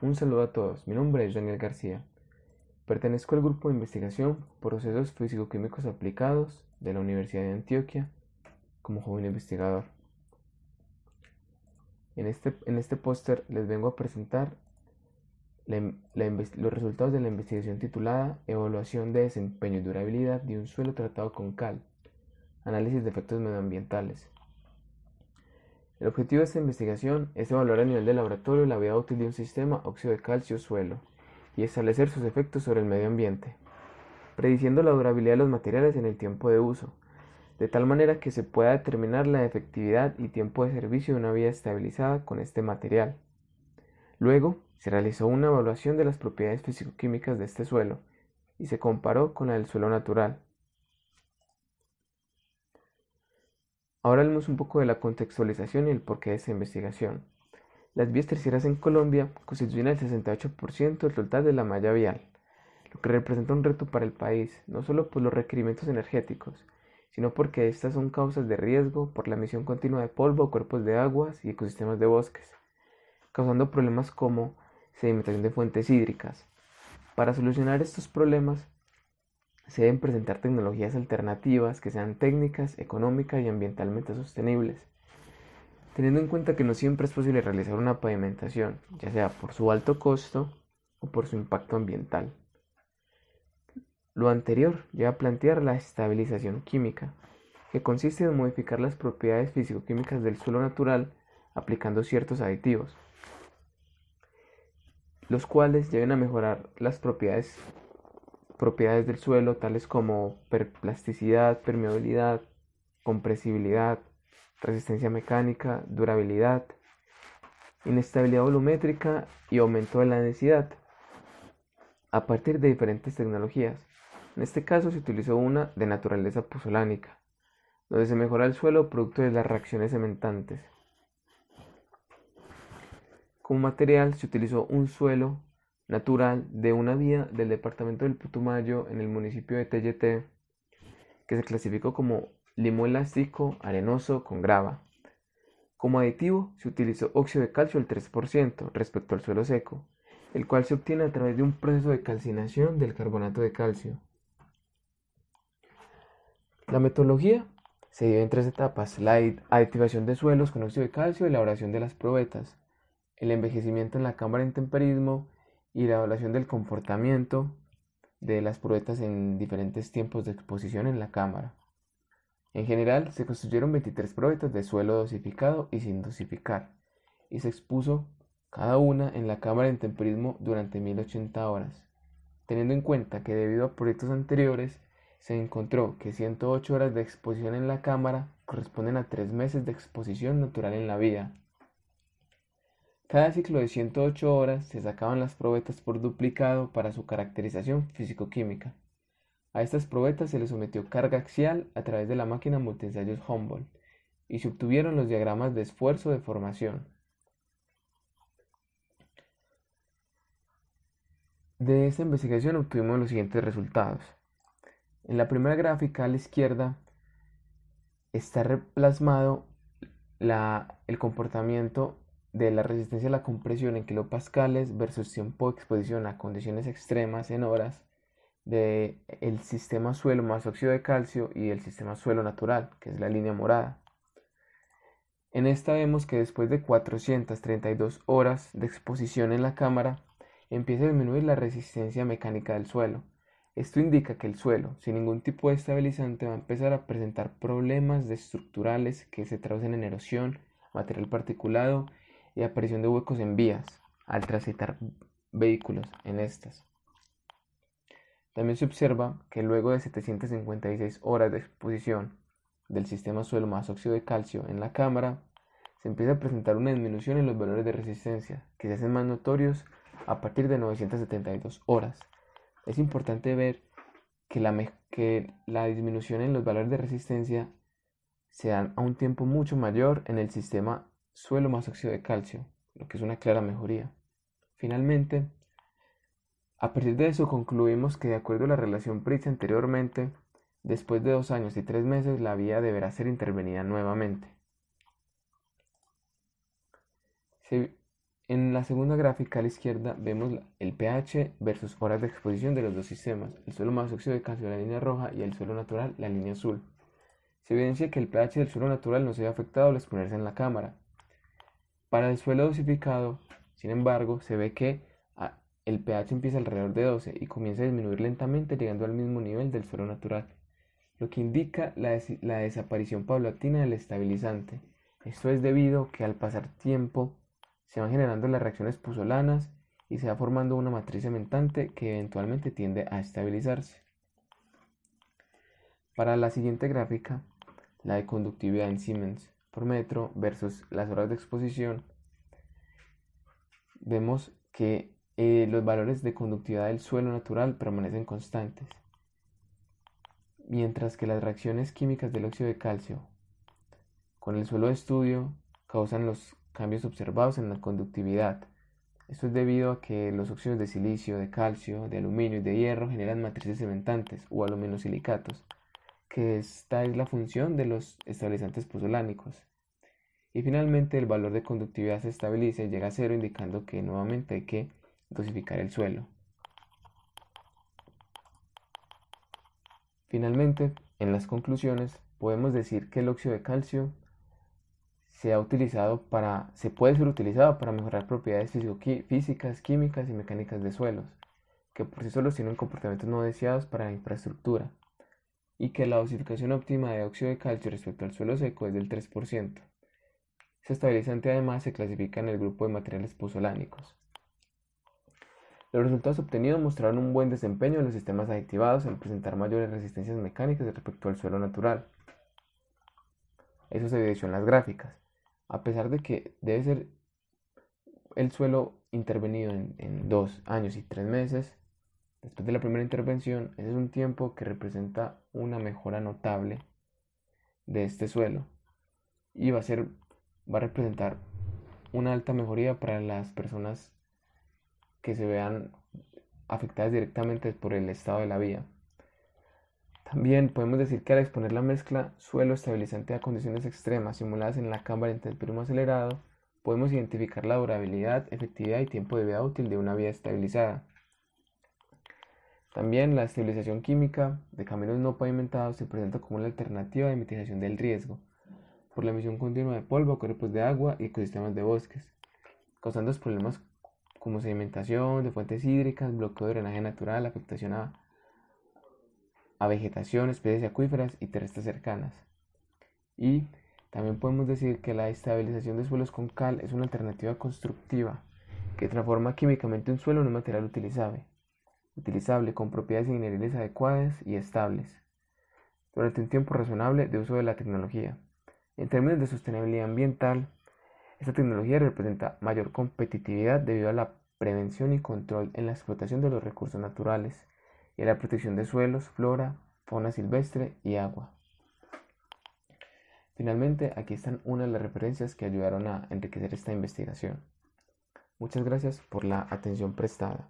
Un saludo a todos, mi nombre es Daniel García. Pertenezco al grupo de investigación Procesos Físico-Químicos Aplicados de la Universidad de Antioquia como joven investigador. En este, en este póster les vengo a presentar los resultados de la investigación titulada Evaluación de desempeño y durabilidad de un suelo tratado con cal, análisis de efectos medioambientales. El objetivo de esta investigación es evaluar a nivel de laboratorio la vida útil de un sistema óxido de calcio-suelo y establecer sus efectos sobre el medio ambiente, prediciendo la durabilidad de los materiales en el tiempo de uso, de tal manera que se pueda determinar la efectividad y tiempo de servicio de una vía estabilizada con este material. Luego, se realizó una evaluación de las propiedades físico-químicas de este suelo y se comparó con la del suelo natural. Ahora hablemos un poco de la contextualización y el porqué de esta investigación. Las vías terciarias en Colombia constituyen el 68% del total de la malla vial, lo que representa un reto para el país, no solo por los requerimientos energéticos, sino porque estas son causas de riesgo por la emisión continua de polvo, cuerpos de aguas y ecosistemas de bosques, causando problemas como sedimentación de fuentes hídricas. Para solucionar estos problemas, se deben presentar tecnologías alternativas que sean técnicas, económicas y ambientalmente sostenibles, teniendo en cuenta que no siempre es posible realizar una pavimentación, ya sea por su alto costo o por su impacto ambiental. Lo anterior lleva a plantear la estabilización química, que consiste en modificar las propiedades físico-químicas del suelo natural aplicando ciertos aditivos, los cuales lleven a mejorar las propiedades propiedades del suelo tales como perplasticidad, permeabilidad, compresibilidad, resistencia mecánica, durabilidad, inestabilidad volumétrica y aumento de la densidad a partir de diferentes tecnologías. En este caso se utilizó una de naturaleza puzolánica, donde se mejora el suelo producto de las reacciones cementantes. Como material se utilizó un suelo natural de una vía del departamento del Putumayo en el municipio de Teyete que se clasificó como limo elástico arenoso con grava. Como aditivo se utilizó óxido de calcio al 3% respecto al suelo seco, el cual se obtiene a través de un proceso de calcinación del carbonato de calcio. La metodología se divide en tres etapas, la aditivación de suelos con óxido de calcio y elaboración de las probetas, el envejecimiento en la cámara en temperismo y la evaluación del comportamiento de las probetas en diferentes tiempos de exposición en la cámara. En general, se construyeron 23 probetas de suelo dosificado y sin dosificar, y se expuso cada una en la cámara en temperismo durante 1080 horas. Teniendo en cuenta que debido a proyectos anteriores, se encontró que 108 horas de exposición en la cámara corresponden a 3 meses de exposición natural en la vía, cada ciclo de 108 horas se sacaban las probetas por duplicado para su caracterización físico-química. A estas probetas se les sometió carga axial a través de la máquina multiensayos Humboldt y se obtuvieron los diagramas de esfuerzo de formación. De esta investigación obtuvimos los siguientes resultados. En la primera gráfica a la izquierda está replasmado el comportamiento de la resistencia a la compresión en kilopascales versus tiempo de exposición a condiciones extremas en horas del el sistema suelo más óxido de calcio y el sistema suelo natural, que es la línea morada. En esta vemos que después de 432 horas de exposición en la cámara, empieza a disminuir la resistencia mecánica del suelo. Esto indica que el suelo, sin ningún tipo de estabilizante, va a empezar a presentar problemas estructurales que se traducen en erosión, material particulado y aparición de huecos en vías al transitar vehículos en estas. También se observa que luego de 756 horas de exposición del sistema suelo más óxido de calcio en la cámara, se empieza a presentar una disminución en los valores de resistencia, que se hacen más notorios a partir de 972 horas. Es importante ver que la, que la disminución en los valores de resistencia se dan a un tiempo mucho mayor en el sistema suelo más óxido de calcio, lo que es una clara mejoría. Finalmente, a partir de eso concluimos que de acuerdo a la relación PRITZ anteriormente, después de dos años y tres meses la vía deberá ser intervenida nuevamente. En la segunda gráfica a la izquierda vemos el pH versus horas de exposición de los dos sistemas, el suelo más óxido de calcio la línea roja y el suelo natural la línea azul. Se evidencia que el pH del suelo natural no se ve afectado al exponerse en la cámara. Para el suelo dosificado, sin embargo, se ve que ah, el pH empieza alrededor de 12 y comienza a disminuir lentamente llegando al mismo nivel del suelo natural, lo que indica la, la desaparición paulatina del estabilizante. Esto es debido a que al pasar tiempo se van generando las reacciones puzolanas y se va formando una matriz cementante que eventualmente tiende a estabilizarse. Para la siguiente gráfica, la de conductividad en Siemens por metro versus las horas de exposición, vemos que eh, los valores de conductividad del suelo natural permanecen constantes, mientras que las reacciones químicas del óxido de calcio con el suelo de estudio causan los cambios observados en la conductividad. Esto es debido a que los óxidos de silicio, de calcio, de aluminio y de hierro generan matrices cementantes o aluminosilicatos, que esta es la función de los estabilizantes pozolánicos. Y finalmente el valor de conductividad se estabiliza y llega a cero indicando que nuevamente hay que dosificar el suelo. Finalmente, en las conclusiones, podemos decir que el óxido de calcio se ha utilizado para, se puede ser utilizado para mejorar propiedades físicas, químicas y mecánicas de suelos, que por sí solos tienen comportamientos no deseados para la infraestructura, y que la dosificación óptima de óxido de calcio respecto al suelo seco es del 3%. Este estabilizante además se clasifica en el grupo de materiales pozolánicos. Los resultados obtenidos mostraron un buen desempeño en los sistemas aditivados al presentar mayores resistencias mecánicas respecto al suelo natural. Eso se evidenció en las gráficas a pesar de que debe ser el suelo intervenido en, dos años y tres meses, después de la primera intervención, ese es un tiempo que representa una mejora notable de este suelo y va a ser va a representar una alta mejoría para las personas que se vean afectadas directamente por el estado de la vía. También podemos decir que al exponer la mezcla suelo estabilizante a condiciones extremas simuladas en la cámara en temperatura acelerado, podemos identificar la durabilidad, efectividad y tiempo de vida útil de una vía estabilizada. También la estabilización química de caminos no pavimentados se presenta como una alternativa de mitigación del riesgo por la emisión continua de polvo, cuerpos de agua y ecosistemas de bosques, causando problemas como sedimentación de fuentes hídricas, bloqueo de drenaje natural, afectación a a vegetación, especies acuíferas y terrestres cercanas. Y también podemos decir que la estabilización de suelos con cal es una alternativa constructiva que transforma químicamente un suelo en un material utilizable, utilizable con propiedades ingenierales adecuadas y estables, durante un tiempo razonable de uso de la tecnología. En términos de sostenibilidad ambiental, esta tecnología representa mayor competitividad debido a la prevención y control en la explotación de los recursos naturales y la protección de suelos, flora, fauna silvestre y agua. Finalmente, aquí están una de las referencias que ayudaron a enriquecer esta investigación. Muchas gracias por la atención prestada.